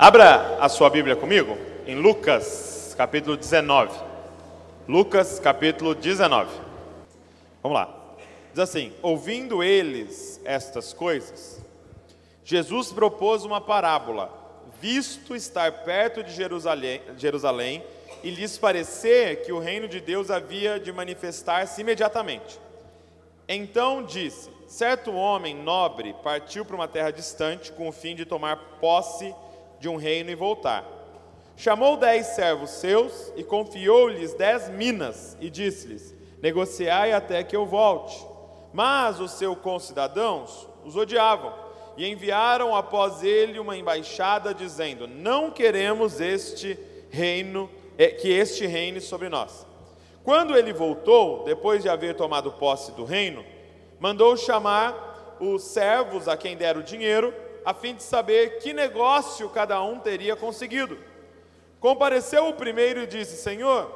Abra a sua Bíblia comigo em Lucas, capítulo 19. Lucas, capítulo 19. Vamos lá. Diz assim: Ouvindo eles estas coisas, Jesus propôs uma parábola, visto estar perto de Jerusalém, Jerusalém e lhes parecer que o reino de Deus havia de manifestar-se imediatamente. Então disse: Certo homem nobre partiu para uma terra distante com o fim de tomar posse de um reino e voltar. Chamou dez servos seus e confiou-lhes dez minas e disse-lhes: Negociai até que eu volte. Mas os seus concidadãos os odiavam e enviaram após ele uma embaixada dizendo: Não queremos este reino, eh, que este reine sobre nós. Quando ele voltou, depois de haver tomado posse do reino, mandou chamar os servos a quem deram o dinheiro, a fim de saber que negócio cada um teria conseguido. Compareceu o primeiro e disse: Senhor,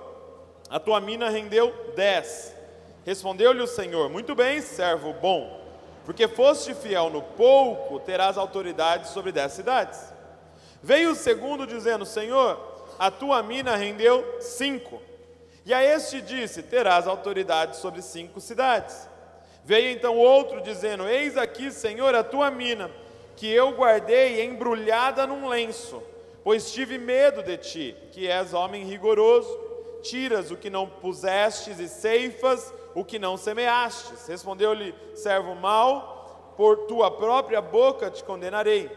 a tua mina rendeu dez. Respondeu-lhe o Senhor: Muito bem, servo bom, porque foste fiel no pouco, terás autoridade sobre dez cidades. Veio o segundo dizendo: Senhor, a tua mina rendeu cinco. E a este disse: Terás autoridade sobre cinco cidades. Veio então outro dizendo: Eis aqui, Senhor, a tua mina, que eu guardei embrulhada num lenço, pois tive medo de ti, que és homem rigoroso, tiras o que não pusestes e ceifas o que não semeastes. Respondeu-lhe, servo mau, por tua própria boca te condenarei.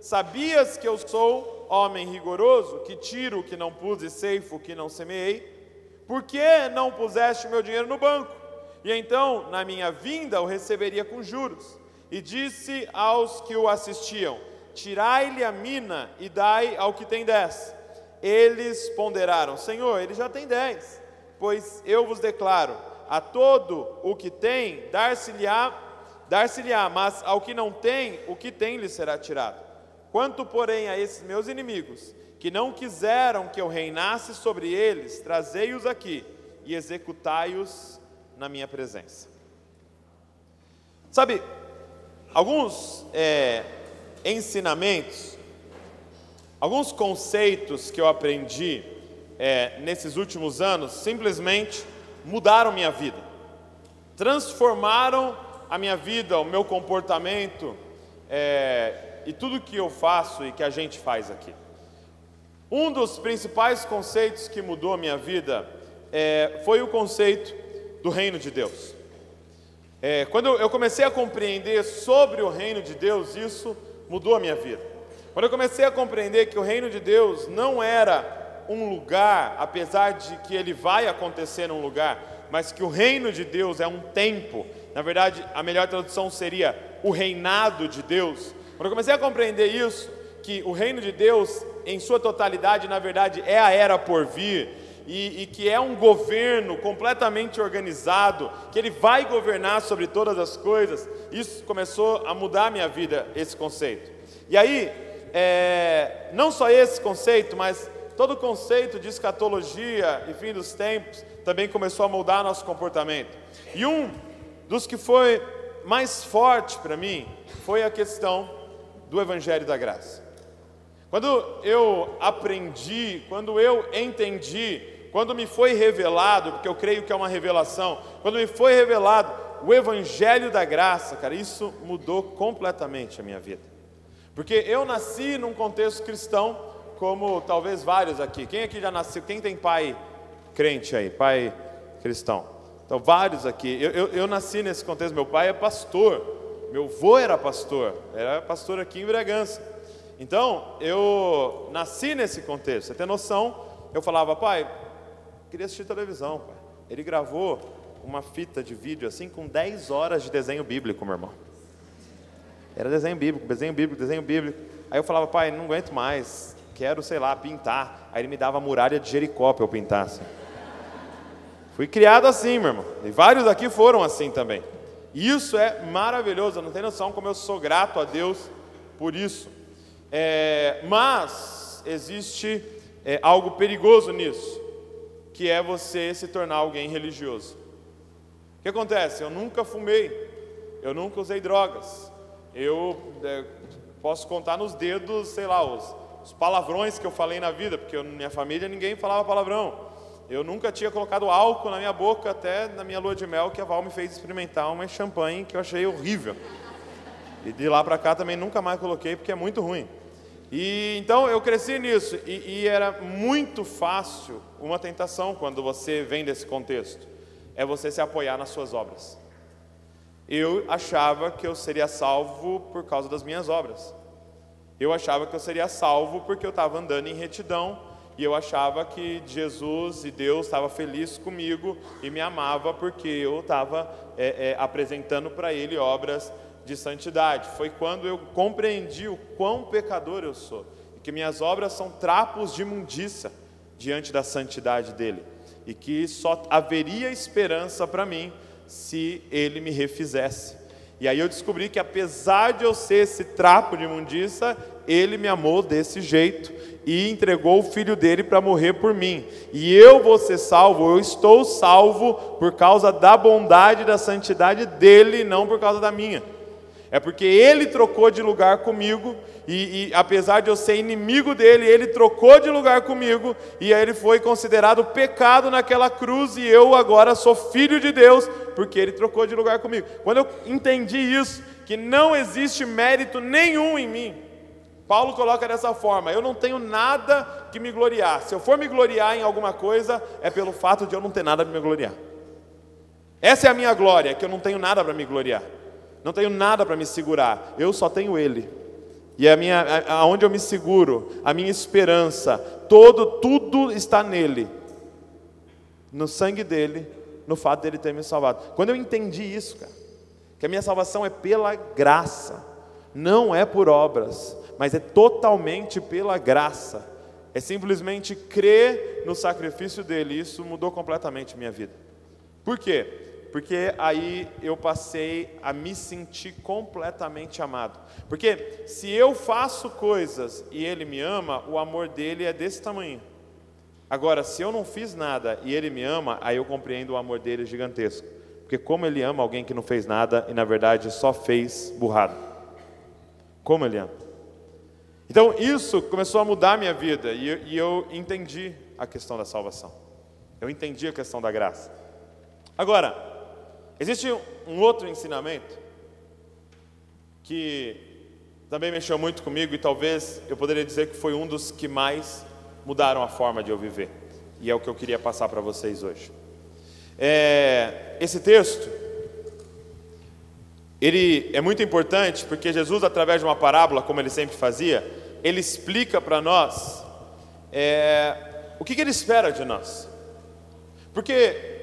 Sabias que eu sou homem rigoroso, que tiro o que não pus e ceifo o que não semeei? Por que não puseste meu dinheiro no banco? E então, na minha vinda, o receberia com juros. E disse aos que o assistiam: Tirai-lhe a mina e dai ao que tem dez. Eles ponderaram: Senhor, ele já tem dez. Pois eu vos declaro: a todo o que tem, dar-se-lhe-á, dar-se-lhe-á, mas ao que não tem, o que tem lhe será tirado. Quanto, porém, a esses meus inimigos, que não quiseram que eu reinasse sobre eles, trazei-os aqui e executai-os na minha presença. Sabe, alguns é, ensinamentos, alguns conceitos que eu aprendi é, nesses últimos anos simplesmente mudaram minha vida, transformaram a minha vida, o meu comportamento é, e tudo que eu faço e que a gente faz aqui. Um dos principais conceitos que mudou a minha vida é, foi o conceito do reino de Deus. É, quando eu comecei a compreender sobre o reino de Deus, isso mudou a minha vida. Quando eu comecei a compreender que o reino de Deus não era um lugar, apesar de que ele vai acontecer num lugar, mas que o reino de Deus é um tempo. Na verdade, a melhor tradução seria o reinado de Deus. Quando eu comecei a compreender isso, que o reino de Deus, em sua totalidade, na verdade, é a era por vir, e, e, que é um governo completamente organizado, que ele vai governar sobre todas as coisas, isso começou a mudar a minha vida, esse conceito. E aí, é, não só esse conceito, mas todo o conceito de escatologia e fim dos tempos também começou a mudar nosso comportamento. E um dos que foi mais forte para mim foi a questão do Evangelho da Graça. Quando eu aprendi, quando eu entendi quando me foi revelado, porque eu creio que é uma revelação, quando me foi revelado o Evangelho da Graça, cara, isso mudou completamente a minha vida. Porque eu nasci num contexto cristão, como talvez vários aqui. Quem aqui já nasceu? Quem tem pai crente aí? Pai cristão? Então, vários aqui. Eu, eu, eu nasci nesse contexto. Meu pai é pastor. Meu avô era pastor. Era pastor aqui em Bragança. Então, eu nasci nesse contexto. Você tem noção? Eu falava, pai, queria assistir televisão, pai. Ele gravou uma fita de vídeo assim com 10 horas de desenho bíblico, meu irmão. Era desenho bíblico, desenho bíblico, desenho bíblico. Aí eu falava, pai, não aguento mais, quero, sei lá, pintar. Aí ele me dava a muralha de Jericó para eu pintar assim. Fui criado assim, meu irmão. E vários aqui foram assim também. Isso é maravilhoso, não tem noção como eu sou grato a Deus por isso. É, mas existe é, algo perigoso nisso que é você se tornar alguém religioso. O que acontece? Eu nunca fumei, eu nunca usei drogas, eu é, posso contar nos dedos, sei lá, os os palavrões que eu falei na vida, porque na minha família ninguém falava palavrão. Eu nunca tinha colocado álcool na minha boca até na minha lua de mel que a Val me fez experimentar uma champanhe que eu achei horrível. E de lá para cá também nunca mais coloquei porque é muito ruim. E então eu cresci nisso e, e era muito fácil uma tentação quando você vem desse contexto é você se apoiar nas suas obras. Eu achava que eu seria salvo por causa das minhas obras. Eu achava que eu seria salvo porque eu estava andando em retidão e eu achava que Jesus e Deus estava feliz comigo e me amava porque eu estava é, é, apresentando para Ele obras de santidade. Foi quando eu compreendi o quão pecador eu sou e que minhas obras são trapos de imundícia diante da santidade dele e que só haveria esperança para mim se ele me refizesse. E aí eu descobri que apesar de eu ser esse trapo de imundícia, ele me amou desse jeito e entregou o filho dele para morrer por mim. E eu vou ser salvo, eu estou salvo por causa da bondade e da santidade dele, não por causa da minha. É porque ele trocou de lugar comigo, e, e, apesar de eu ser inimigo dele, ele trocou de lugar comigo, e aí ele foi considerado pecado naquela cruz, e eu agora sou filho de Deus, porque ele trocou de lugar comigo. Quando eu entendi isso, que não existe mérito nenhum em mim, Paulo coloca dessa forma: eu não tenho nada que me gloriar. Se eu for me gloriar em alguma coisa, é pelo fato de eu não ter nada para me gloriar. Essa é a minha glória, que eu não tenho nada para me gloriar não tenho nada para me segurar, eu só tenho Ele. E a minha, aonde eu me seguro, a minha esperança, todo, tudo está nele, no sangue dele, no fato dele ter me salvado. Quando eu entendi isso, cara, que a minha salvação é pela graça, não é por obras, mas é totalmente pela graça. É simplesmente crer no sacrifício dele. Isso mudou completamente minha vida. Por quê? Porque aí eu passei a me sentir completamente amado. Porque se eu faço coisas e ele me ama, o amor dele é desse tamanho. Agora, se eu não fiz nada e ele me ama, aí eu compreendo o amor dele gigantesco. Porque como ele ama alguém que não fez nada e na verdade só fez burrado. Como ele ama. Então isso começou a mudar a minha vida e e eu entendi a questão da salvação. Eu entendi a questão da graça. Agora, Existe um outro ensinamento que também mexeu muito comigo e talvez eu poderia dizer que foi um dos que mais mudaram a forma de eu viver. E é o que eu queria passar para vocês hoje. É, esse texto, ele é muito importante porque Jesus, através de uma parábola, como ele sempre fazia, ele explica para nós é, o que, que ele espera de nós. Porque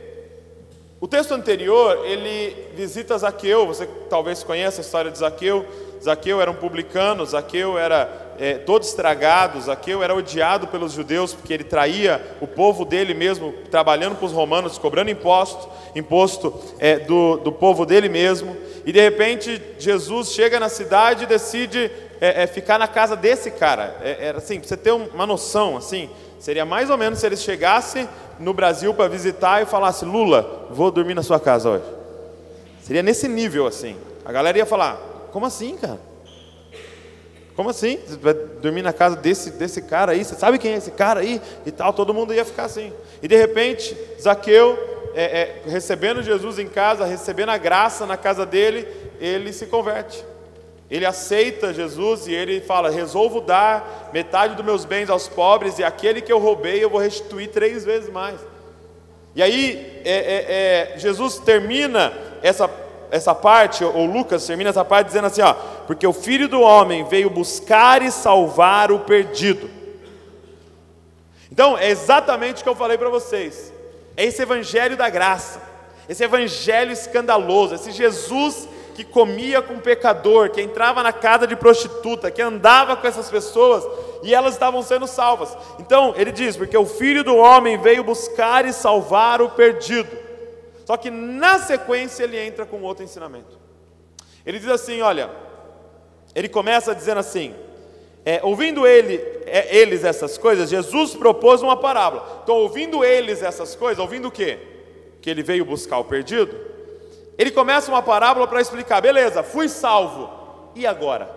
o texto anterior, ele visita Zaqueu, você talvez conheça a história de Zaqueu. Zaqueu era um publicano, Zaqueu era é, todo estragado, Zaqueu era odiado pelos judeus porque ele traía o povo dele mesmo, trabalhando para os romanos, cobrando imposto, imposto é, do, do povo dele mesmo. E de repente Jesus chega na cidade e decide é, é ficar na casa desse cara. É, assim, para você ter uma noção, assim, seria mais ou menos se ele chegasse no Brasil para visitar e falasse: Lula, vou dormir na sua casa hoje. Seria nesse nível assim. A galera ia falar: Como assim, cara? Como assim? Você vai dormir na casa desse, desse cara aí? Você sabe quem é esse cara aí? E tal, todo mundo ia ficar assim. E de repente, Zaqueu, é, é, recebendo Jesus em casa, recebendo a graça na casa dele, ele se converte. Ele aceita Jesus e ele fala: resolvo dar metade dos meus bens aos pobres e aquele que eu roubei eu vou restituir três vezes mais. E aí é, é, é, Jesus termina essa, essa parte, ou Lucas termina essa parte dizendo assim: ó, porque o filho do homem veio buscar e salvar o perdido. Então, é exatamente o que eu falei para vocês. É esse evangelho da graça, esse evangelho escandaloso, esse Jesus que comia com pecador, que entrava na casa de prostituta, que andava com essas pessoas e elas estavam sendo salvas. Então, ele diz: porque o filho do homem veio buscar e salvar o perdido. Só que na sequência ele entra com outro ensinamento. Ele diz assim: olha, ele começa dizendo assim: é, ouvindo ele, é, eles essas coisas, Jesus propôs uma parábola. Então, ouvindo eles essas coisas, ouvindo o quê? Que ele veio buscar o perdido. Ele começa uma parábola para explicar: beleza, fui salvo, e agora?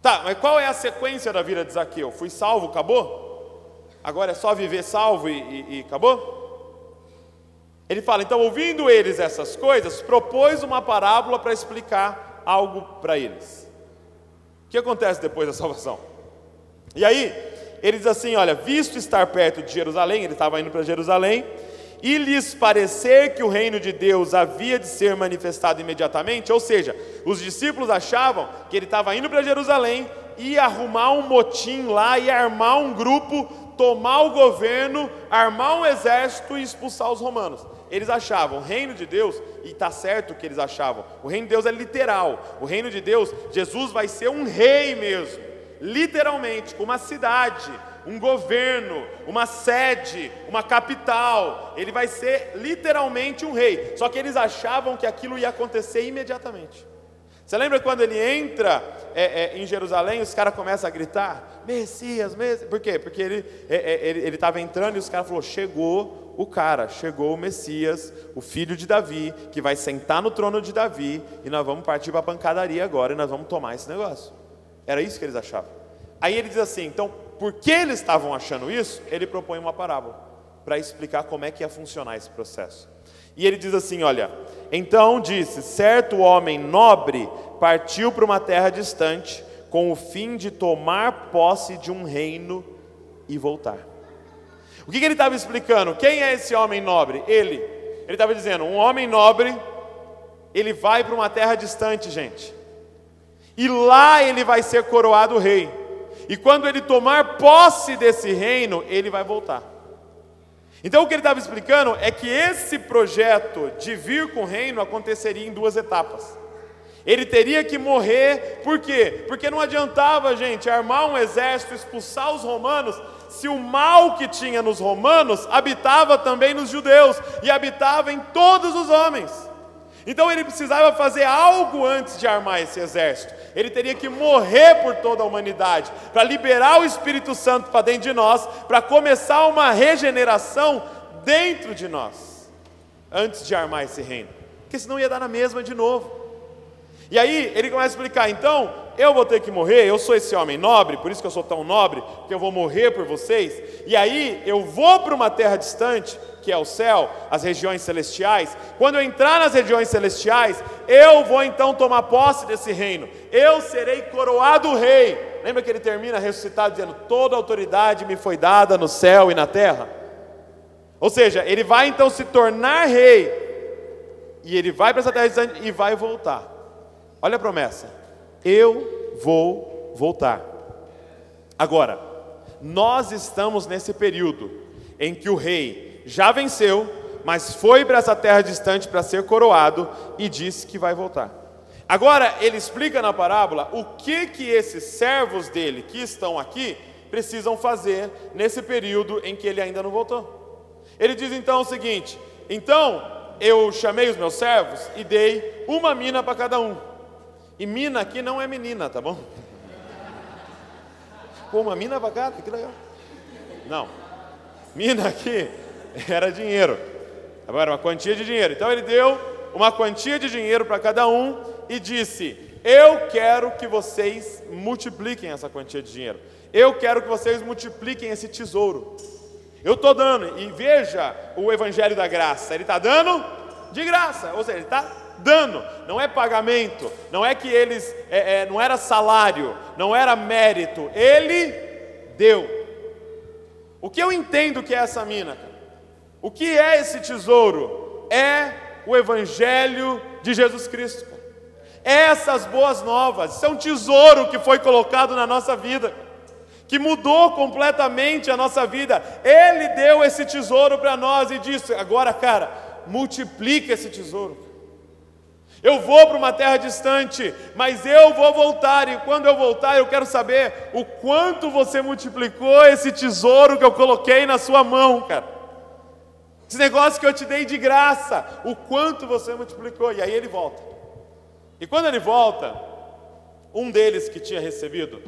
Tá, mas qual é a sequência da vida de Zaqueu? Fui salvo, acabou? Agora é só viver salvo e, e, e acabou? Ele fala, então, ouvindo eles essas coisas, propôs uma parábola para explicar algo para eles. O que acontece depois da salvação? E aí, ele diz assim: olha, visto estar perto de Jerusalém, ele estava indo para Jerusalém, e lhes parecer que o reino de Deus havia de ser manifestado imediatamente, ou seja, os discípulos achavam que ele estava indo para Jerusalém, ia arrumar um motim lá, ia armar um grupo, tomar o governo, armar um exército e expulsar os romanos. Eles achavam, o reino de Deus, e está certo o que eles achavam, o reino de Deus é literal, o reino de Deus, Jesus vai ser um rei mesmo literalmente, com uma cidade, um governo, uma sede, uma capital. Ele vai ser literalmente um rei. Só que eles achavam que aquilo ia acontecer imediatamente. Você lembra quando ele entra é, é, em Jerusalém, os caras começam a gritar: Messias, Messias. Por quê? Porque ele é, estava é, entrando e os caras falaram: chegou o cara, chegou o Messias, o filho de Davi, que vai sentar no trono de Davi, e nós vamos partir para a pancadaria agora e nós vamos tomar esse negócio. Era isso que eles achavam. Aí ele diz assim: então, por que eles estavam achando isso? Ele propõe uma parábola para explicar como é que ia funcionar esse processo. E ele diz assim: olha, então disse: certo homem nobre partiu para uma terra distante com o fim de tomar posse de um reino e voltar. O que, que ele estava explicando? Quem é esse homem nobre? Ele. Ele estava dizendo: um homem nobre, ele vai para uma terra distante, gente e lá ele vai ser coroado rei. E quando ele tomar posse desse reino, ele vai voltar. Então o que ele estava explicando é que esse projeto de vir com o reino aconteceria em duas etapas. Ele teria que morrer, por quê? Porque não adiantava, gente, armar um exército, expulsar os romanos, se o mal que tinha nos romanos habitava também nos judeus e habitava em todos os homens. Então ele precisava fazer algo antes de armar esse exército. Ele teria que morrer por toda a humanidade, para liberar o Espírito Santo para dentro de nós, para começar uma regeneração dentro de nós, antes de armar esse reino. Porque senão ia dar na mesma de novo. E aí ele começa a explicar: então, eu vou ter que morrer, eu sou esse homem nobre, por isso que eu sou tão nobre, que eu vou morrer por vocês. E aí eu vou para uma terra distante, que é o céu, as regiões celestiais. Quando eu entrar nas regiões celestiais, eu vou então tomar posse desse reino. Eu serei coroado rei. Lembra que ele termina ressuscitado dizendo: Toda autoridade me foi dada no céu e na terra? Ou seja, ele vai então se tornar rei, e ele vai para essa terra e vai voltar. Olha a promessa: eu vou voltar. Agora, nós estamos nesse período em que o rei já venceu, mas foi para essa terra distante para ser coroado e disse que vai voltar. Agora, ele explica na parábola o que que esses servos dele que estão aqui precisam fazer nesse período em que ele ainda não voltou. Ele diz então o seguinte: então eu chamei os meus servos e dei uma mina para cada um. E mina aqui não é menina, tá bom? Pô, uma mina vagada, que legal. Não. Mina aqui era dinheiro. Agora, uma quantia de dinheiro. Então ele deu uma quantia de dinheiro para cada um e disse: Eu quero que vocês multipliquem essa quantia de dinheiro. Eu quero que vocês multipliquem esse tesouro. Eu estou dando, e veja o Evangelho da Graça, ele está dando de graça, ou seja, ele está dando, não é pagamento, não é que eles, é, é, não era salário, não era mérito, ele deu. O que eu entendo que é essa mina? O que é esse tesouro? É o Evangelho de Jesus Cristo. Essas boas novas, isso é um tesouro que foi colocado na nossa vida, que mudou completamente a nossa vida. Ele deu esse tesouro para nós e disse: agora, cara, multiplica esse tesouro. Eu vou para uma terra distante, mas eu vou voltar, e quando eu voltar, eu quero saber o quanto você multiplicou esse tesouro que eu coloquei na sua mão, cara. Esse negócio que eu te dei de graça, o quanto você multiplicou. E aí ele volta. E quando ele volta, um deles que tinha recebido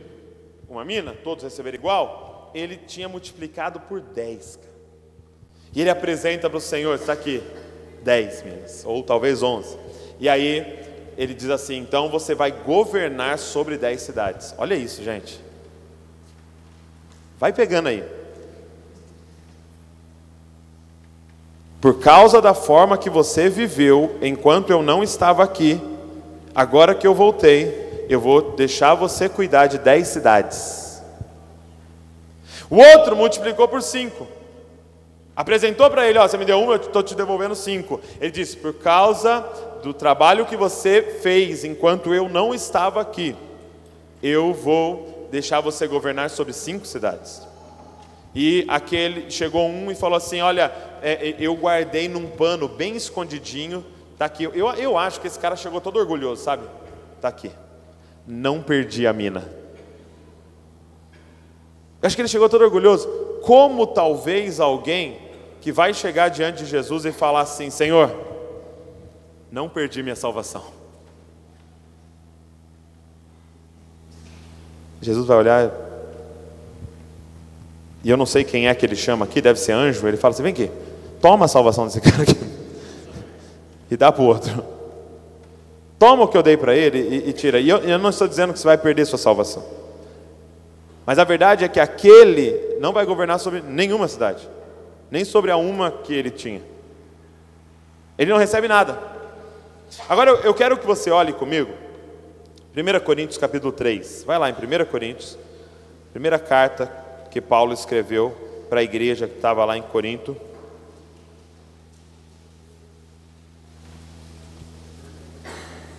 uma mina, todos receberam igual, ele tinha multiplicado por 10. Cara. E ele apresenta para o Senhor, está aqui, 10 minas, ou talvez 11. E aí ele diz assim: então você vai governar sobre dez cidades. Olha isso, gente. Vai pegando aí. Por causa da forma que você viveu enquanto eu não estava aqui, agora que eu voltei, eu vou deixar você cuidar de dez cidades. O outro multiplicou por cinco. Apresentou para ele, ó, você me deu uma, eu estou te devolvendo cinco. Ele disse, por causa do trabalho que você fez enquanto eu não estava aqui, eu vou deixar você governar sobre cinco cidades. E aquele chegou um e falou assim: Olha, é, é, eu guardei num pano bem escondidinho, tá aqui. Eu, eu acho que esse cara chegou todo orgulhoso, sabe? Tá aqui. Não perdi a mina. Eu acho que ele chegou todo orgulhoso. Como talvez alguém que vai chegar diante de Jesus e falar assim: Senhor, não perdi minha salvação. Jesus vai olhar, e eu não sei quem é que ele chama aqui, deve ser anjo. Ele fala assim: vem aqui, toma a salvação desse cara aqui, e dá para o outro. Toma o que eu dei para ele e, e, tira. E eu, eu não estou dizendo que você vai perder sua salvação, mas a verdade é que aquele não vai governar sobre nenhuma cidade nem sobre a uma que ele tinha. Ele não recebe nada. Agora eu quero que você olhe comigo, 1 Coríntios capítulo 3. Vai lá em 1 Coríntios, primeira carta que Paulo escreveu para a igreja que estava lá em Corinto.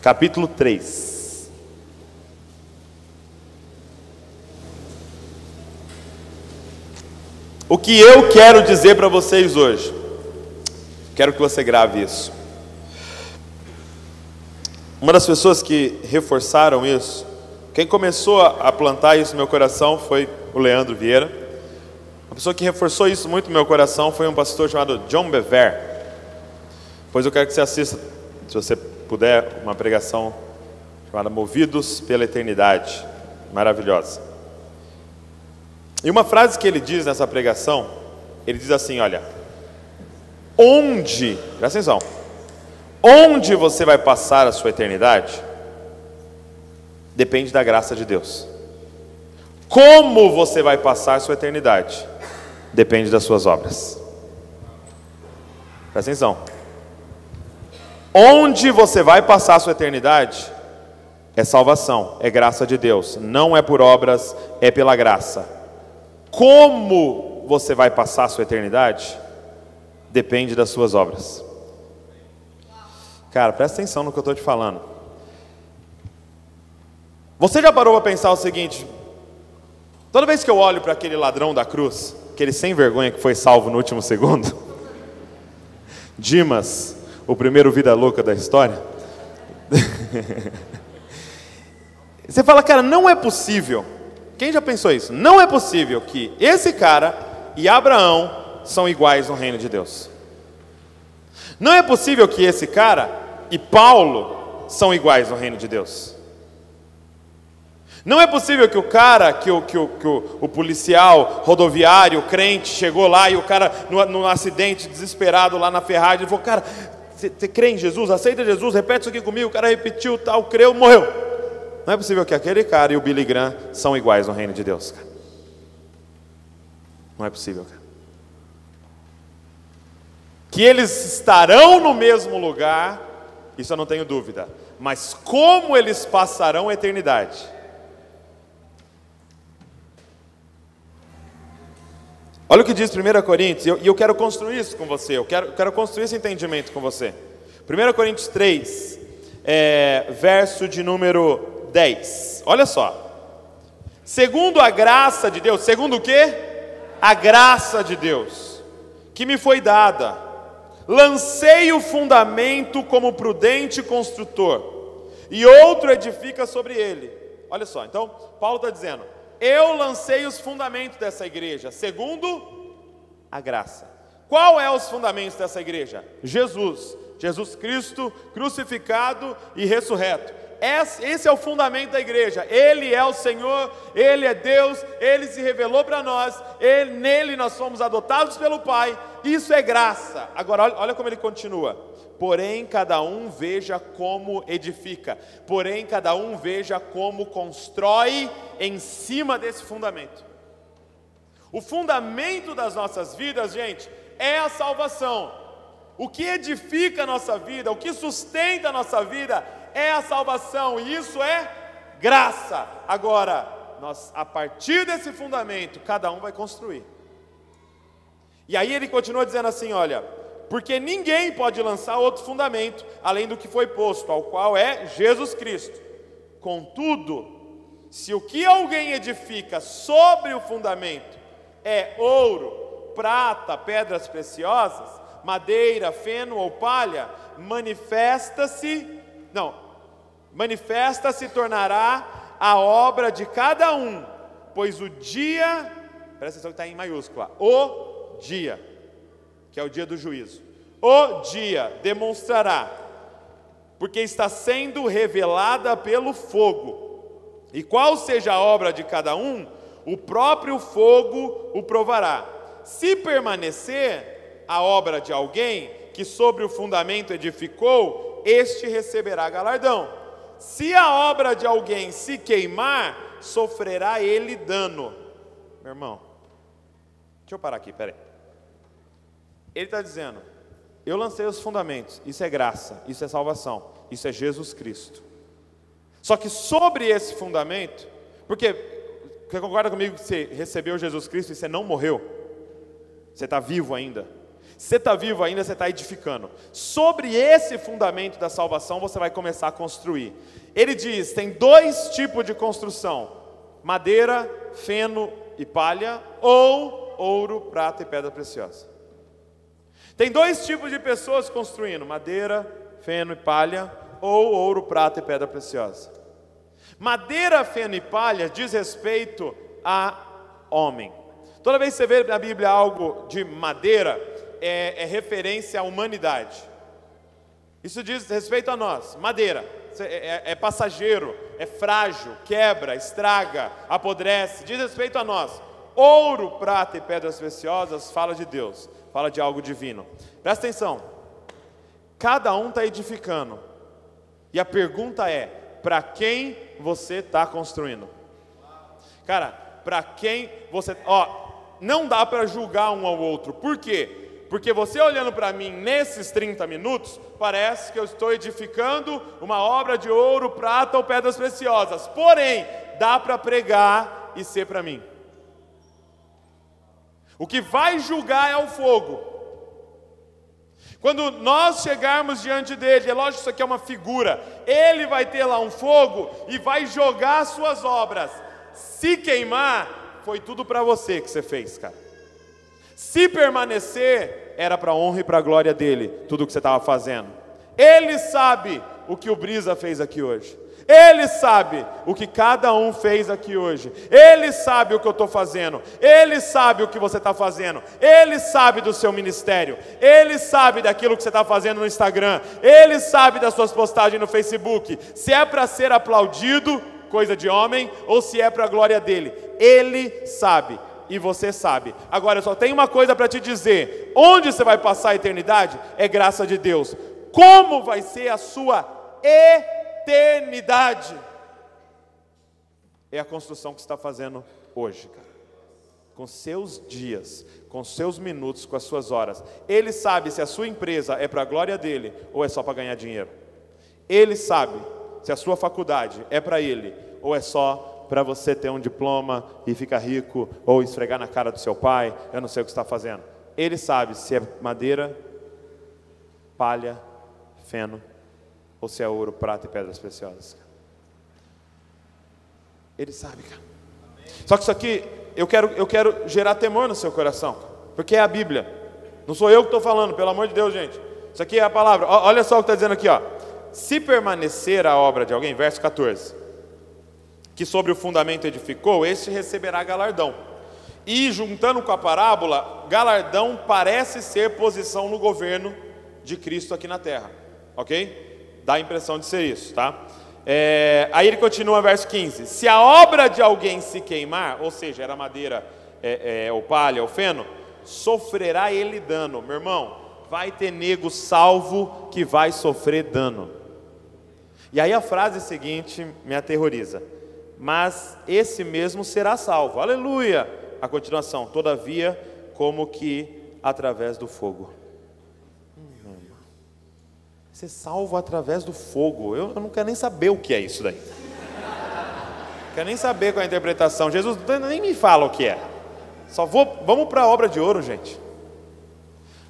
Capítulo 3. O que eu quero dizer para vocês hoje, quero que você grave isso. Uma das pessoas que reforçaram isso, quem começou a plantar isso no meu coração foi o Leandro Vieira. A pessoa que reforçou isso muito no meu coração foi um pastor chamado John Bever. Pois eu quero que você assista, se você puder, uma pregação chamada Movidos pela Eternidade. Maravilhosa. E uma frase que ele diz nessa pregação, ele diz assim: olha, onde, presta atenção, onde você vai passar a sua eternidade, depende da graça de Deus. Como você vai passar a sua eternidade, depende das suas obras. Presta atenção. Onde você vai passar a sua eternidade é salvação, é graça de Deus, não é por obras, é pela graça. Como você vai passar a sua eternidade depende das suas obras. Cara, presta atenção no que eu estou te falando. Você já parou para pensar o seguinte: toda vez que eu olho para aquele ladrão da cruz, aquele sem vergonha que foi salvo no último segundo, Dimas, o primeiro vida louca da história, você fala, cara, não é possível quem já pensou isso? Não é possível que esse cara e Abraão são iguais no reino de Deus. Não é possível que esse cara e Paulo são iguais no reino de Deus. Não é possível que o cara, que o, que o, que o, o policial rodoviário, crente, chegou lá e o cara, no acidente, desesperado lá na Ferrari, ele falou: Cara, você crê em Jesus? Aceita Jesus? Repete isso aqui comigo. O cara repetiu, tal, creu, morreu. Não é possível que aquele cara e o Billy Graham são iguais no reino de Deus, cara. Não é possível, cara. Que eles estarão no mesmo lugar, isso eu não tenho dúvida. Mas como eles passarão a eternidade? Olha o que diz 1 Coríntios, e eu, eu, quero construir isso com você, eu quero, eu quero construir esse entendimento com você. 1 Coríntios 3, é, verso de número 10. Olha só. Segundo a graça de Deus, segundo o que? A graça de Deus, que me foi dada, lancei o fundamento como prudente construtor, e outro edifica sobre ele. Olha só, então, Paulo está dizendo: eu lancei os fundamentos dessa igreja, segundo a graça. Qual é os fundamentos dessa igreja? Jesus, Jesus Cristo crucificado e ressurreto Esse é o fundamento da igreja. Ele é o Senhor, Ele é Deus, Ele se revelou para nós, ele, nele nós somos adotados pelo Pai. Isso é graça. Agora, olha, olha como ele continua. Porém, cada um veja como edifica, porém, cada um veja como constrói em cima desse fundamento. O fundamento das nossas vidas, gente, é a salvação. O que edifica a nossa vida, o que sustenta a nossa vida é a salvação, e isso é graça. Agora, nós a partir desse fundamento, cada um vai construir. E aí ele continua dizendo assim, olha, porque ninguém pode lançar outro fundamento além do que foi posto, ao qual é Jesus Cristo. Contudo, se o que alguém edifica sobre o fundamento é ouro, prata, pedras preciosas, madeira, feno ou palha, manifesta-se, não, manifesta-se tornará a obra de cada um, pois o dia, presta atenção que está em maiúscula, o dia, que é o dia do juízo, o dia demonstrará, porque está sendo revelada pelo fogo, e qual seja a obra de cada um, o próprio fogo o provará. Se permanecer a obra de alguém que sobre o fundamento edificou, este receberá galardão. Se a obra de alguém se queimar, sofrerá ele dano. Meu irmão, deixa eu parar aqui, peraí. Ele está dizendo: Eu lancei os fundamentos, isso é graça, isso é salvação, isso é Jesus Cristo. Só que sobre esse fundamento, porque você concorda comigo que você recebeu Jesus Cristo e você não morreu? Você está vivo ainda. Você está vivo ainda, você está edificando. Sobre esse fundamento da salvação, você vai começar a construir. Ele diz: tem dois tipos de construção: madeira, feno e palha, ou ouro, prata e pedra preciosa. Tem dois tipos de pessoas construindo: madeira, feno e palha, ou ouro, prata e pedra preciosa. Madeira, feno e palha diz respeito a homem. Toda vez que você vê na Bíblia algo de madeira, é, é referência à humanidade. Isso diz respeito a nós. Madeira é, é, é, passageiro, é frágil, quebra, estraga, apodrece. Diz respeito a nós. Ouro, prata e pedras preciosas fala de Deus, fala de algo divino. Presta atenção. Cada um está edificando. E a pergunta é: para quem você está construindo? Cara, para quem você. Ó, não dá para julgar um ao outro. Por quê? Porque você olhando para mim nesses 30 minutos, parece que eu estou edificando uma obra de ouro, prata ou pedras preciosas. Porém, dá para pregar e ser para mim. O que vai julgar é o fogo. Quando nós chegarmos diante dele, é lógico que isso aqui é uma figura, ele vai ter lá um fogo e vai jogar as suas obras. Se queimar, foi tudo para você que você fez, cara. Se permanecer, era para a honra e para a glória dele, tudo o que você estava fazendo. Ele sabe o que o Brisa fez aqui hoje. Ele sabe o que cada um fez aqui hoje. Ele sabe o que eu estou fazendo. Ele sabe o que você está fazendo. Ele sabe do seu ministério. Ele sabe daquilo que você está fazendo no Instagram. Ele sabe das suas postagens no Facebook. Se é para ser aplaudido, coisa de homem, ou se é para a glória dele. Ele sabe e você sabe. Agora só tenho uma coisa para te dizer: onde você vai passar a eternidade é graça de Deus. Como vai ser a sua eternidade? É a construção que está fazendo hoje, cara. Com seus dias, com seus minutos, com as suas horas. Ele sabe se a sua empresa é para a glória dele ou é só para ganhar dinheiro. Ele sabe se a sua faculdade é para ele ou é só para você ter um diploma e ficar rico ou esfregar na cara do seu pai, eu não sei o que está fazendo. Ele sabe se é madeira, palha, feno ou se é ouro, prata e pedras preciosas. Ele sabe, cara. Só que isso aqui eu quero, eu quero gerar temor no seu coração, porque é a Bíblia. Não sou eu que estou falando, pelo amor de Deus, gente. Isso aqui é a palavra. Olha só o que está dizendo aqui, ó. Se permanecer a obra de alguém, verso 14 que sobre o fundamento edificou, este receberá galardão. E juntando com a parábola, galardão parece ser posição no governo de Cristo aqui na terra, ok? Dá a impressão de ser isso, tá? É, aí ele continua, verso 15: Se a obra de alguém se queimar, ou seja, era madeira, é, é, ou palha, ou feno, sofrerá ele dano. Meu irmão, vai ter nego salvo que vai sofrer dano. E aí a frase seguinte me aterroriza: Mas esse mesmo será salvo. Aleluia! A continuação, todavia, como que através do fogo. Ser salvo através do fogo. Eu, eu não quero nem saber o que é isso daí. quero nem saber qual é a interpretação. Jesus nem me fala o que é. Só vou, vamos para a obra de ouro, gente.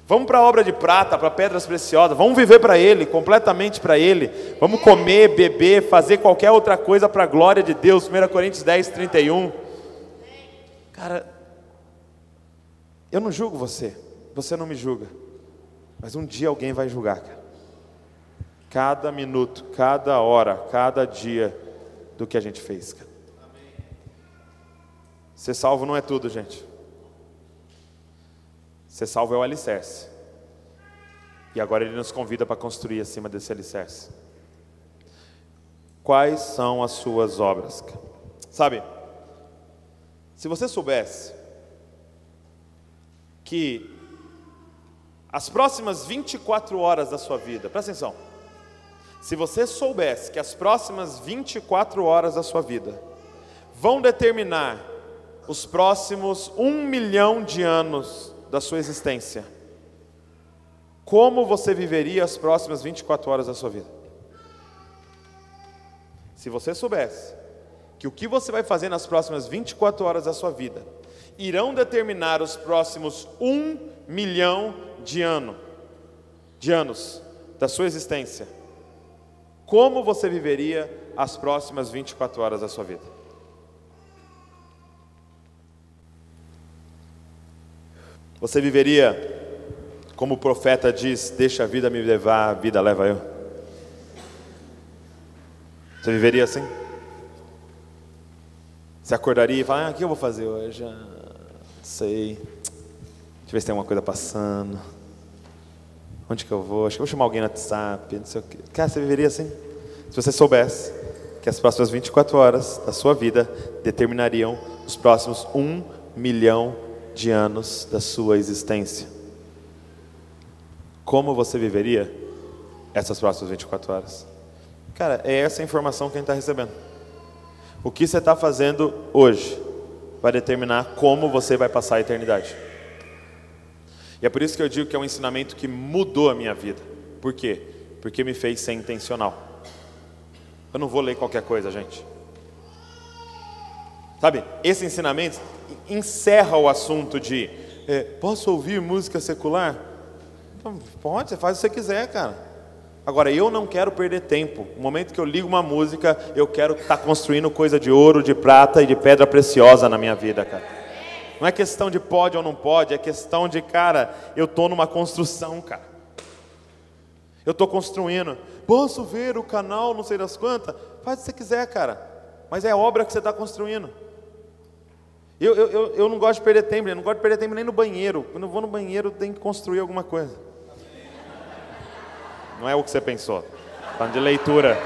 Vamos para a obra de prata, para pedras preciosas. Vamos viver para Ele, completamente para Ele. Vamos comer, beber, fazer qualquer outra coisa para a glória de Deus. 1 Coríntios 10, 31. Cara, eu não julgo você. Você não me julga. Mas um dia alguém vai julgar, cara cada minuto, cada hora, cada dia do que a gente fez. Ser salvo não é tudo, gente. Ser salvo é o alicerce. E agora ele nos convida para construir acima desse alicerce. Quais são as suas obras? Sabe, se você soubesse que as próximas 24 horas da sua vida, presta atenção, se você soubesse que as próximas 24 horas da sua vida vão determinar os próximos um milhão de anos da sua existência, como você viveria as próximas 24 horas da sua vida? Se você soubesse que o que você vai fazer nas próximas 24 horas da sua vida irão determinar os próximos um milhão de, ano, de anos da sua existência, como você viveria as próximas 24 horas da sua vida? Você viveria, como o profeta diz: Deixa a vida me levar, a vida leva eu. Você viveria assim? Você acordaria e falaria: ah, O que eu vou fazer hoje? Ah, não sei. Deixa eu ver se tem alguma coisa passando. Onde que eu vou? Acho que eu vou chamar alguém no WhatsApp, não sei o quê. Cara, você viveria assim? Se você soubesse que as próximas 24 horas da sua vida determinariam os próximos um milhão de anos da sua existência. Como você viveria essas próximas 24 horas? Cara, é essa informação que a gente está recebendo. O que você está fazendo hoje vai determinar como você vai passar a eternidade. É por isso que eu digo que é um ensinamento que mudou a minha vida. Por quê? Porque me fez ser intencional. Eu não vou ler qualquer coisa, gente. Sabe, esse ensinamento encerra o assunto de é, posso ouvir música secular? Então, pode, você faz o que você quiser, cara. Agora, eu não quero perder tempo. No momento que eu ligo uma música, eu quero estar tá construindo coisa de ouro, de prata e de pedra preciosa na minha vida, cara. Não é questão de pode ou não pode, é questão de, cara, eu estou numa construção, cara. Eu estou construindo. Posso ver o canal, não sei das quantas? Faz o que você quiser, cara. Mas é obra que você está construindo. Eu, eu, eu, eu, não gosto de perder tempo, eu não gosto de perder tempo nem no banheiro. Quando eu vou no banheiro, tenho que construir alguma coisa. Não é o que você pensou. Falando de leitura.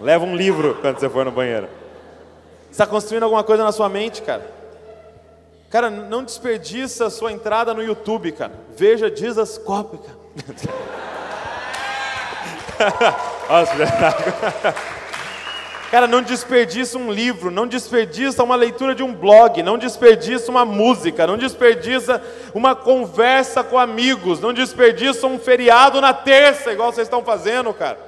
Leva um livro quando você for no banheiro. Você está construindo alguma coisa na sua mente, cara. Cara, não desperdiça a sua entrada no YouTube, cara. Veja Jesus Cop, cara. cara, não desperdiça um livro, não desperdiça uma leitura de um blog, não desperdiça uma música, não desperdiça uma conversa com amigos, não desperdiça um feriado na terça, igual vocês estão fazendo, cara.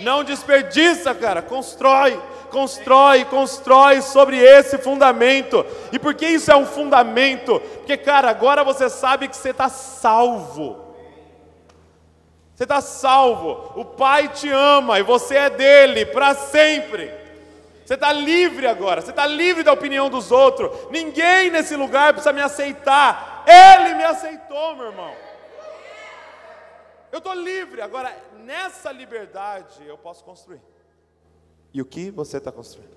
Não desperdiça, cara, constrói constrói, constrói sobre esse fundamento. E por que isso é um fundamento? Porque, cara, agora você sabe que você está salvo. Você está salvo. O Pai te ama e você é dele para sempre. Você está livre agora. Você está livre da opinião dos outros. Ninguém nesse lugar precisa me aceitar. Ele me aceitou, meu irmão. Eu estou livre. Agora, nessa liberdade, eu posso construir. E o que você está construindo?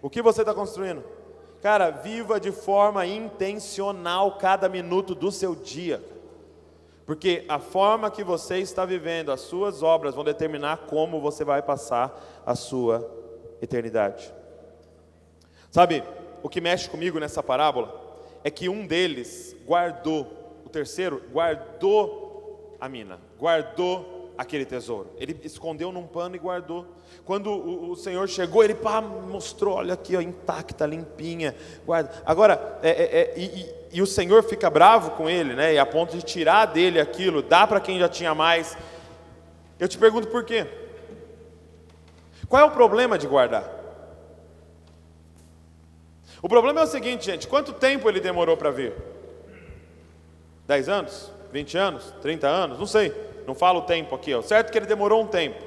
O que você está construindo? Cara, viva de forma intencional cada minuto do seu dia. Porque a forma que você está vivendo, as suas obras vão determinar como você vai passar a sua eternidade. Sabe, o que mexe comigo nessa parábola é que um deles guardou, o terceiro guardou a mina, guardou aquele tesouro. Ele escondeu num pano e guardou. Quando o, o Senhor chegou, ele pá, mostrou, olha aqui, ó, intacta, limpinha, guarda. Agora, é, é, é, e, e, o Senhor fica bravo com ele, né? E a ponto de tirar dele aquilo, dá para quem já tinha mais. Eu te pergunto por quê? Qual é o problema de guardar? O problema é o seguinte, gente: quanto tempo ele demorou para vir? 10 anos? 20 anos? 30 anos? Não sei, não falo o tempo aqui, ó. certo que ele demorou um tempo.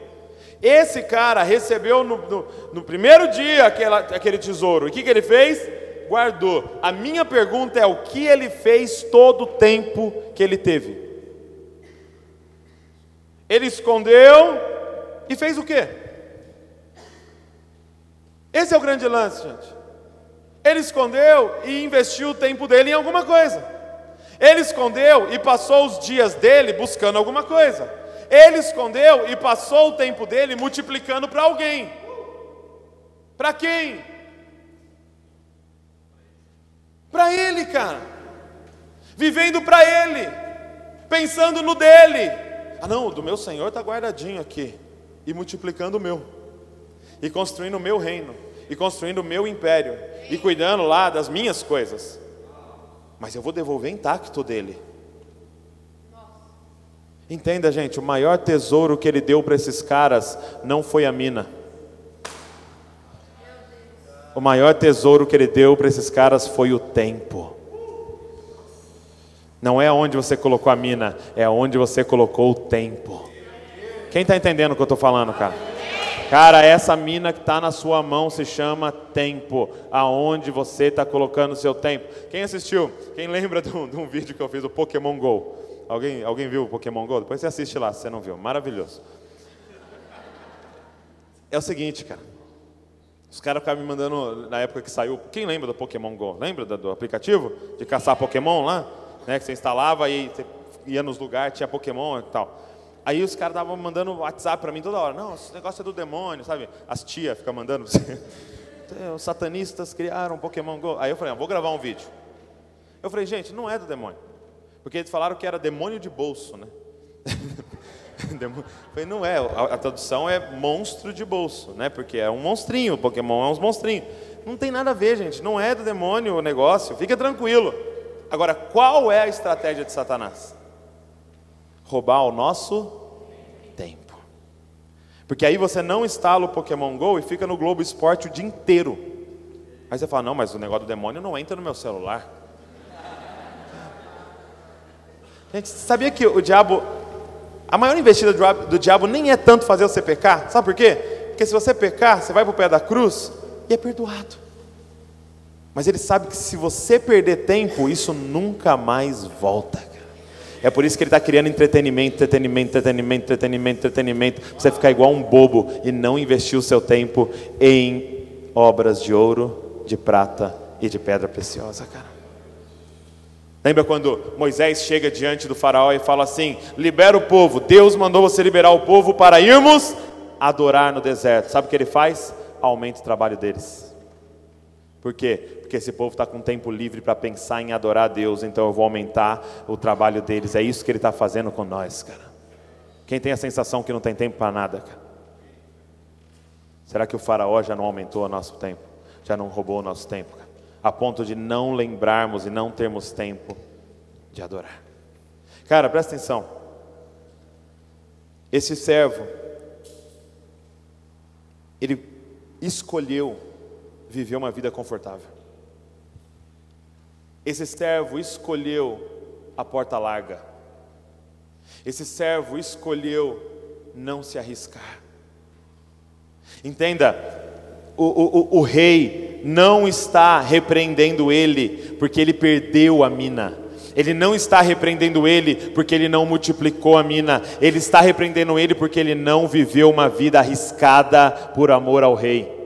Esse cara recebeu no, no, no primeiro dia aquela, aquele tesouro, o que, que ele fez? Guardou. A minha pergunta é: o que ele fez todo o tempo que ele teve? Ele escondeu e fez o quê? Esse é o grande lance, gente. Ele escondeu e investiu o tempo dele em alguma coisa. Ele escondeu e passou os dias dele buscando alguma coisa. Ele escondeu e passou o tempo dele multiplicando para alguém. Para quem? Para ele, cara. Vivendo para ele. Pensando no dele. Ah, não, do meu Senhor está guardadinho aqui. E multiplicando o meu. E construindo o meu reino e construindo o meu império e cuidando lá das minhas coisas. Mas eu vou devolver intacto dele. Entenda, gente, o maior tesouro que ele deu para esses caras não foi a mina. O maior tesouro que ele deu para esses caras foi o tempo. Não é onde você colocou a mina, é onde você colocou o tempo. Quem está entendendo o que eu estou falando, cara? Cara, essa mina que está na sua mão se chama tempo. Aonde você está colocando o seu tempo? Quem assistiu? Quem lembra de um, de um, vídeo que eu fiz do Pokémon Go? Alguém, alguém viu o Pokémon Go? Depois você assiste lá, se você não viu. Maravilhoso. É o seguinte, cara. Os caras ficavam me mandando, na época que saiu, quem lembra do Pokémon Go? Lembra do, do aplicativo de caçar Pokémon lá? Né, que você instalava e você ia nos lugares, tinha Pokémon e tal. Aí os caras estavam mandando WhatsApp para mim toda hora. Não, esse negócio é do demônio, sabe? As tias ficam mandando. Os satanistas criaram Pokémon Go. Aí eu falei, ah, vou gravar um vídeo. Eu falei, gente, não é do demônio. Porque eles falaram que era demônio de bolso, né? Falei, não é, a, tradução é monstro de bolso, né? Porque é um monstrinho, Pokémon é uns monstrinhos. Não tem nada a ver, gente. Não é do demônio o negócio. Fica tranquilo. Agora, qual é a estratégia de Satanás? Roubar o nosso tempo. Porque aí você não instala o Pokémon Go e fica no Globo Esporte o dia inteiro. Aí você fala, não, mas o negócio do demônio não entra no meu celular. Gente, sabia que o diabo, a maior investida do, do diabo nem é tanto fazer você pecar? Sabe por quê? Porque se você pecar, você vai para o pé da cruz e é perdoado. Mas ele sabe que se você perder tempo, isso nunca mais volta. É por isso que ele está criando entretenimento, entretenimento, entretenimento, entretenimento, entretenimento. Você ficar igual um bobo e não investir o seu tempo em obras de ouro, de prata e de pedra preciosa, cara. Lembra quando Moisés chega diante do faraó e fala assim: libera o povo. Deus mandou você liberar o povo para irmos adorar no deserto. Sabe o que ele faz? Aumenta o trabalho deles. Por quê? Porque esse povo está com tempo livre para pensar em adorar a Deus, então eu vou aumentar o trabalho deles. É isso que Ele está fazendo com nós, cara. Quem tem a sensação que não tem tempo para nada, cara? Será que o Faraó já não aumentou o nosso tempo? Já não roubou o nosso tempo? Cara? A ponto de não lembrarmos e não termos tempo de adorar. Cara, presta atenção. Esse servo, ele escolheu viver uma vida confortável. Esse servo escolheu a porta larga. Esse servo escolheu não se arriscar. Entenda, o, o, o, rei não está repreendendo ele porque ele perdeu a mina. Ele não está repreendendo ele porque ele não multiplicou a mina. Ele está repreendendo ele porque ele não viveu uma vida arriscada por amor ao rei.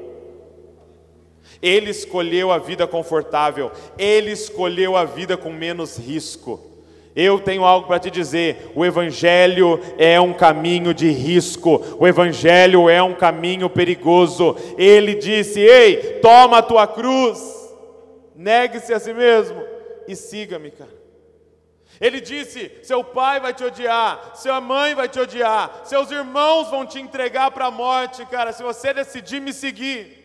Ele escolheu a vida confortável, ele escolheu a vida com menos risco. Eu tenho algo para te dizer: o Evangelho é um caminho de risco, o Evangelho é um caminho perigoso. Ele disse: Ei, toma a tua cruz, negue-se a si mesmo e siga-me, cara. Ele disse: Seu pai vai te odiar, sua mãe vai te odiar, seus irmãos vão te entregar para a morte, cara, se você decidir me seguir.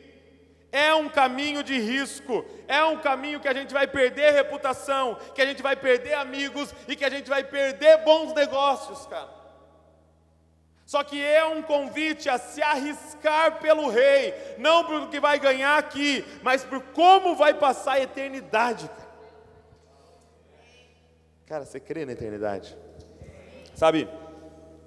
É um caminho de risco, é um caminho que a gente vai perder reputação, que a gente vai perder amigos e que a gente vai perder bons negócios, cara. Só que é um convite a se arriscar pelo rei, não por que vai ganhar aqui, mas por como vai passar a eternidade, cara. Cara, você crê na eternidade? Sabe,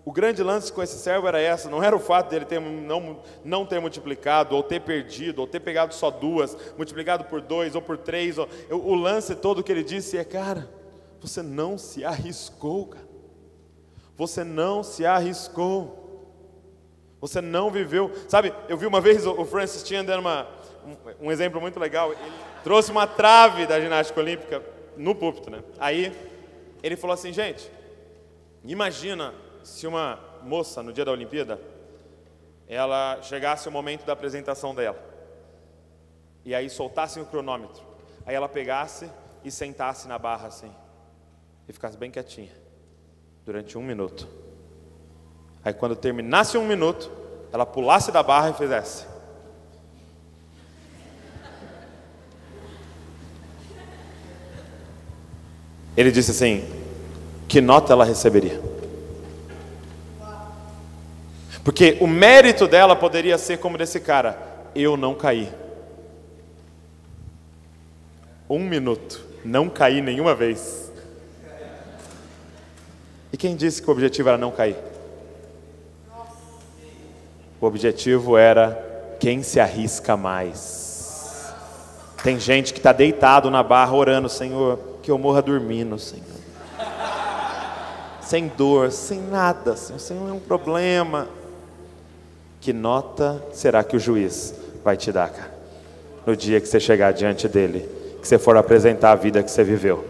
o grande lance com esse servo era essa, não era o fato dele ter, não, não ter multiplicado, ou ter perdido, ou ter pegado só duas, multiplicado por dois ou por três. Ou, o lance todo que ele disse é, cara, você não se arriscou, cara. Você não se arriscou. Você não viveu. Sabe, eu vi uma vez o Francis tinha dando uma, um, um exemplo muito legal. Ele trouxe uma trave da ginástica olímpica no púlpito, né? Aí ele falou assim, gente, imagina se uma moça no dia da Olimpíada, ela chegasse o momento da apresentação dela, e aí soltasse o cronômetro, aí ela pegasse e sentasse na barra assim, e ficasse bem quietinha, durante um minuto. Aí quando terminasse um minuto, ela pulasse da barra e fizesse. Ele disse assim: que nota ela receberia? Porque o mérito dela poderia ser como desse cara: eu não caí. Um minuto, não caí nenhuma vez. E quem disse que o objetivo era não cair? O objetivo era quem se arrisca mais. Tem gente que está deitado na barra orando, Senhor, que eu morra dormindo, Senhor. Sem dor, sem nada, Senhor, sem nenhum problema. Que nota será que o juiz vai te dar, cara? No dia que você chegar diante dele, que você for apresentar a vida que você viveu.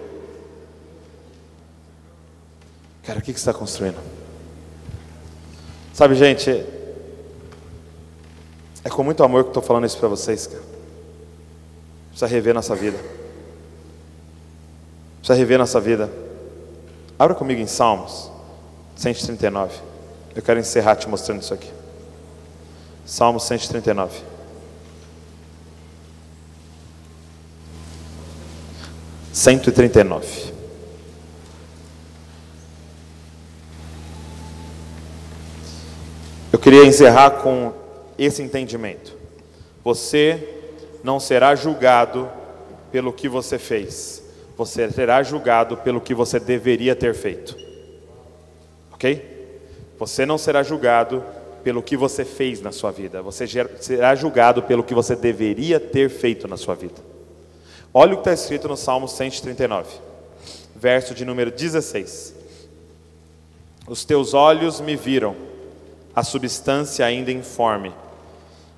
Cara, o que você está construindo? Sabe, gente, é com muito amor que estou falando isso para vocês, cara. Precisa rever nossa vida. Precisa rever nossa vida. Abra comigo em Salmos 139. Eu quero encerrar te mostrando isso aqui. Salmos 139. Cento e trinta e nove. Eu queria encerrar com esse entendimento. Você não será julgado pelo que você fez, você será julgado pelo que você deveria ter feito. Ok? Você não será julgado pelo que você fez na sua vida, você será julgado pelo que você deveria ter feito na sua vida. Olha o que está escrito no Salmo 139, verso de número 16: Os teus olhos me viram, a substância ainda informe,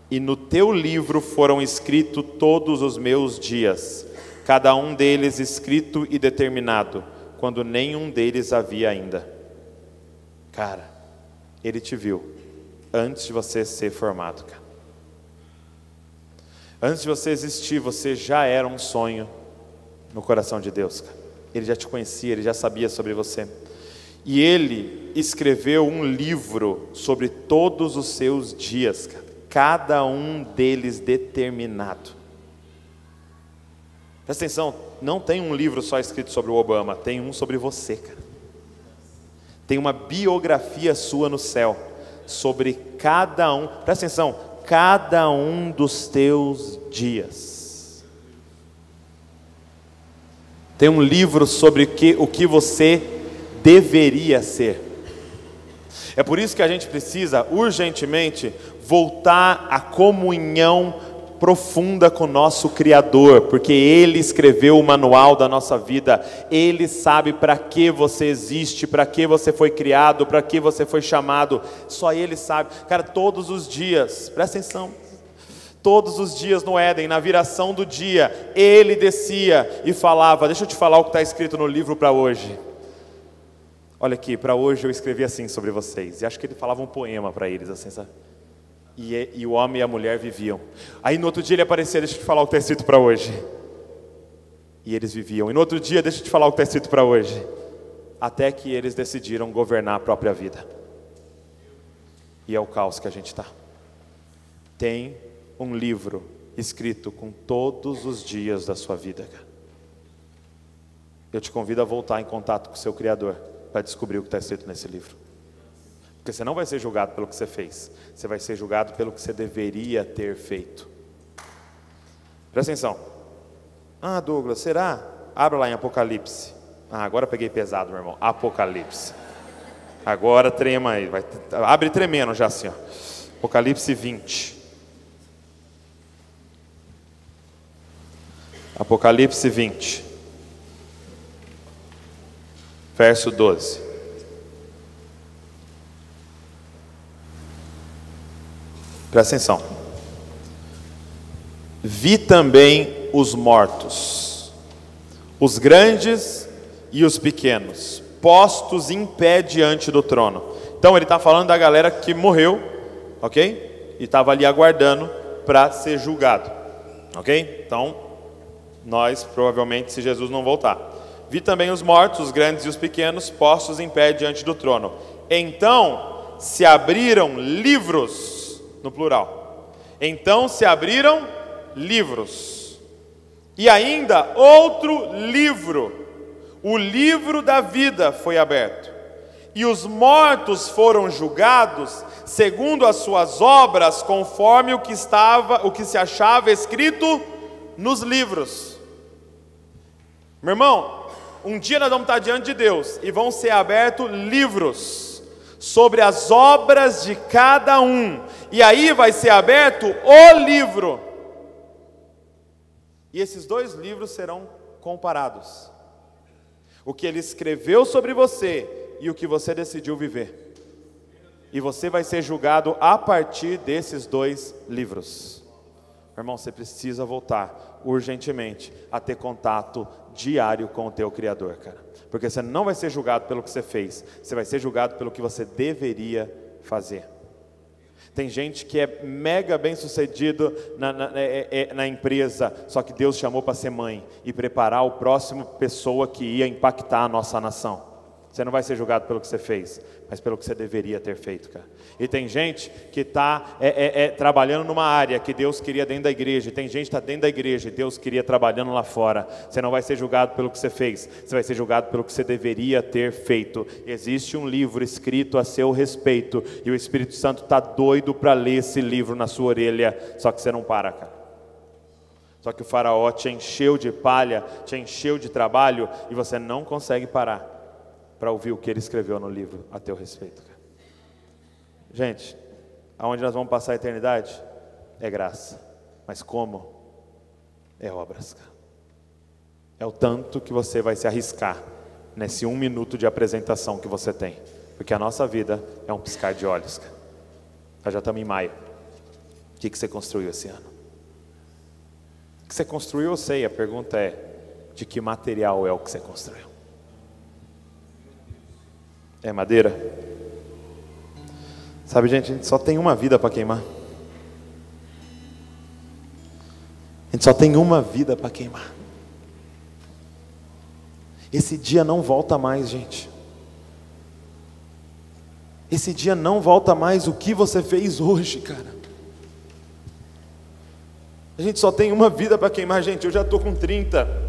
e no teu livro foram escritos todos os meus dias cada um deles escrito e determinado, quando nenhum deles havia ainda. Cara, ele te viu antes de você ser formado, cara. Antes de você existir, você já era um sonho no coração de Deus, cara. Ele já te conhecia, ele já sabia sobre você. E ele escreveu um livro sobre todos os seus dias, cara. cada um deles determinado. Presta atenção, não tem um livro só escrito sobre o Obama, tem um sobre você, cara. Tem uma biografia sua no céu, sobre cada um, presta atenção, cada um dos teus dias. Tem um livro sobre o que, o que você deveria ser. É por isso que a gente precisa urgentemente voltar à comunhão profunda com o nosso Criador, porque Ele escreveu o manual da nossa vida, Ele sabe para que você existe, para que você foi criado, para que você foi chamado, só Ele sabe. Cara, todos os dias, presta atenção, todos os dias no Éden, na viração do dia, Ele descia e falava: Deixa eu te falar o que está escrito no livro para hoje. Olha aqui, para hoje eu escrevi assim sobre vocês. E acho que ele falava um poema para eles, assim, sabe? E, e, o homem e a mulher viviam. Aí no outro dia ele aparecia, deixa eu te falar o que está escrito para hoje. E eles viviam. E no outro dia, deixa eu te falar o que está escrito para hoje. Até que eles decidiram governar a própria vida. E é o caos que a gente está. Tem um livro escrito com todos os dias da sua vida. Eu te convido a voltar em contato com o seu Criador para descobrir o que está escrito nesse livro. Porque você não vai ser julgado pelo que você fez, você vai ser julgado pelo que você deveria ter feito. Presta atenção. Ah, Douglas, será? Abra lá em Apocalipse. Ah, agora peguei pesado, meu irmão. Apocalipse. Agora trema aí. Vai, abre tremendo já assim, ó. Apocalipse 20. Apocalipse 20 verso 12. Presta atenção. Vi também os mortos, os grandes e os pequenos, postos em pé diante do trono. Então ele está falando da galera que morreu, ok? E estava ali aguardando para ser julgado, ok? Então, nós provavelmente, se Jesus não voltar. Vi também os mortos, os grandes e os pequenos, postos em pé diante do trono. Então se abriram livros, no plural. Então se abriram livros. E ainda outro livro, o livro da vida foi aberto. E os mortos foram julgados segundo as suas obras, conforme o que estava, o que se achava escrito nos livros. Meu irmão, um dia nós vamos estar diante de Deus e vão ser abertos livros sobre as obras de cada um, e aí vai ser aberto o livro, e esses dois livros serão comparados: o que ele escreveu sobre você e o que você decidiu viver, e você vai ser julgado a partir desses dois livros. Irmão, você precisa voltar urgentemente a ter contato diário com o teu Criador, cara. Porque você não vai ser julgado pelo que você fez, você vai ser julgado pelo que você deveria fazer. Tem gente que é mega bem sucedido na, na, é, é, na empresa, só que Deus chamou para ser mãe e preparar o próximo pessoa que ia impactar a nossa nação. Você não vai ser julgado pelo que você fez, mas pelo que você deveria ter feito, cara. E tem gente que está é, é, é, trabalhando numa área que Deus queria dentro da igreja, e tem gente que está dentro da igreja e Deus queria trabalhando lá fora. Você não vai ser julgado pelo que você fez, você vai ser julgado pelo que você deveria ter feito. Existe um livro escrito a seu respeito, e o Espírito Santo está doido para ler esse livro na sua orelha, só que você não para, cara. Só que o faraó te encheu de palha, te encheu de trabalho, e você não consegue parar para ouvir o que ele escreveu no livro a teu respeito. Gente, aonde nós vamos passar a eternidade é graça, mas como é obras. É o tanto que você vai se arriscar nesse um minuto de apresentação que você tem, porque a nossa vida é um piscar de olhos. Nós já estamos em maio. O que, que você construiu esse ano? O que você construiu, eu sei. A pergunta é: de que material é o que você construiu? É madeira? Sabe, gente, a gente só tem uma vida para queimar. A gente só tem uma vida para queimar. Esse dia não volta mais, gente. Esse dia não volta mais. O que você fez hoje, cara? A gente só tem uma vida para queimar, gente. Eu já estou com 30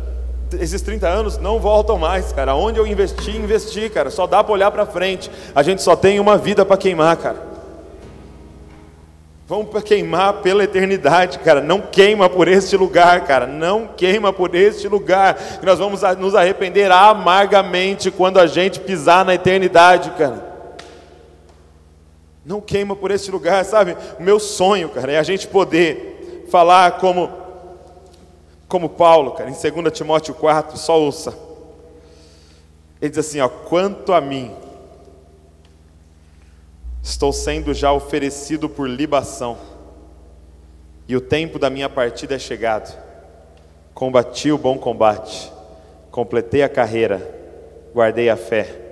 esses 30 anos não voltam mais, cara. Onde eu investi, investi, cara. Só dá para olhar para frente. A gente só tem uma vida para queimar, cara. Vamos para queimar pela eternidade, cara. Não queima por este lugar, cara. Não queima por este lugar. Nós vamos nos arrepender amargamente quando a gente pisar na eternidade, cara. Não queima por este lugar, sabe? O meu sonho, cara, é a gente poder falar como como Paulo, cara, em 2 Timóteo 4, só ouça. Ele diz assim: ó, quanto a mim, estou sendo já oferecido por libação, e o tempo da minha partida é chegado. Combati o bom combate, completei a carreira, guardei a fé.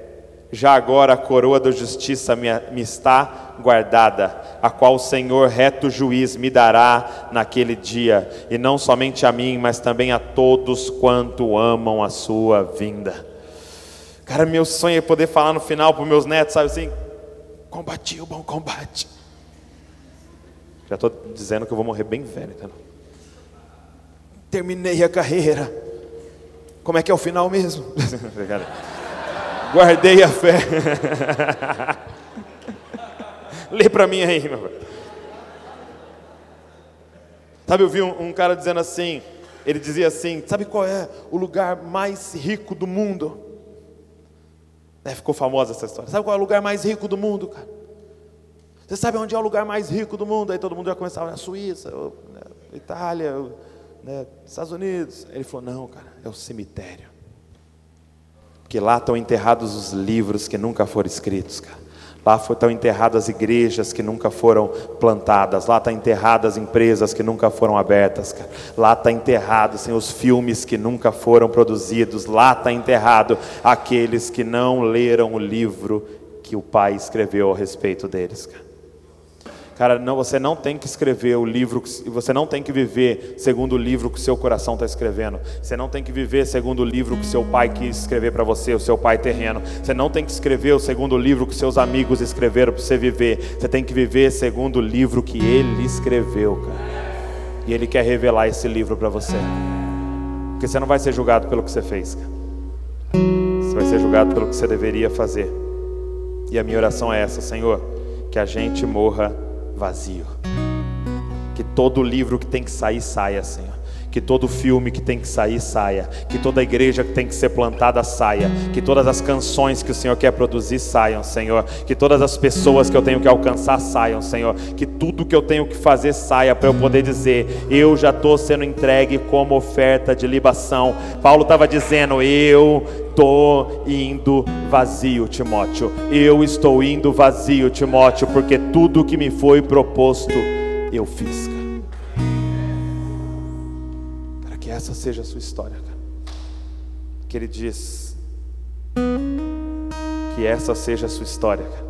Já agora a coroa da justiça me, me está guardada, a qual o Senhor, reto juiz, me dará naquele dia, e não somente a mim, mas também a todos quanto amam a sua vinda. Cara, meu sonho é poder falar no final para meus netos, sabe assim? Combati o bom combate. Já estou dizendo que eu vou morrer bem velho, tá? Terminei a carreira. Como é que é o final mesmo? Guardei a fé. Lê para mim aí, meu. Sabe, eu vi um, um, cara dizendo assim, ele dizia assim, sabe qual é o lugar mais rico do mundo? É, ficou famosa essa história. Sabe qual é o lugar mais rico do mundo, cara? Você sabe onde é o lugar mais rico do mundo? Aí todo mundo já começava na Suíça, né, Itália, né, Estados Unidos. Ele falou, não, cara, é o cemitério. Porque lá estão enterrados os livros que nunca foram escritos, cara. Lá estão enterradas as igrejas que nunca foram plantadas. Lá estão tá enterradas as empresas que nunca foram abertas. Cara. Lá está enterrado assim, os filmes que nunca foram produzidos. Lá está enterrado aqueles que não leram o livro que o Pai escreveu a respeito deles. Cara. Cara, não, você não tem que escrever o livro, você não tem que viver segundo o livro que o seu coração está escrevendo. Você não tem que viver segundo o livro que seu pai quis escrever para você, o seu pai terreno. Você não tem que escrever o segundo livro que seus amigos escreveram para você viver. Você tem que viver segundo o livro que ele escreveu, cara. E ele quer revelar esse livro para você. Porque você não vai ser julgado pelo que você fez, cara. Você vai ser julgado pelo que você deveria fazer. E a minha oração é essa, Senhor, que a gente morra vazio. Que todo livro que tem que sair, saia, Senhor. Que todo filme que tem que sair, saia. Que toda igreja que tem que ser plantada, saia. Que todas as canções que o Senhor quer produzir, saiam, Senhor. Que todas as pessoas que eu tenho que alcançar, saiam, Senhor. Que tudo que eu tenho que fazer, saia, para eu poder dizer: Eu já estou sendo entregue como oferta de libação. Paulo estava dizendo: Eu estou indo vazio, Timóteo. Eu estou indo vazio, Timóteo, porque tudo que me foi proposto, eu fiz, cara. Essa seja a sua história, cara. Que ele diz que essa seja a sua história, cara.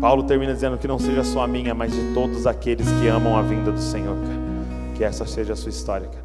Paulo termina dizendo que não seja só a minha, mas de todos aqueles que amam a vinda do Senhor, cara. Que essa seja a sua história, cara.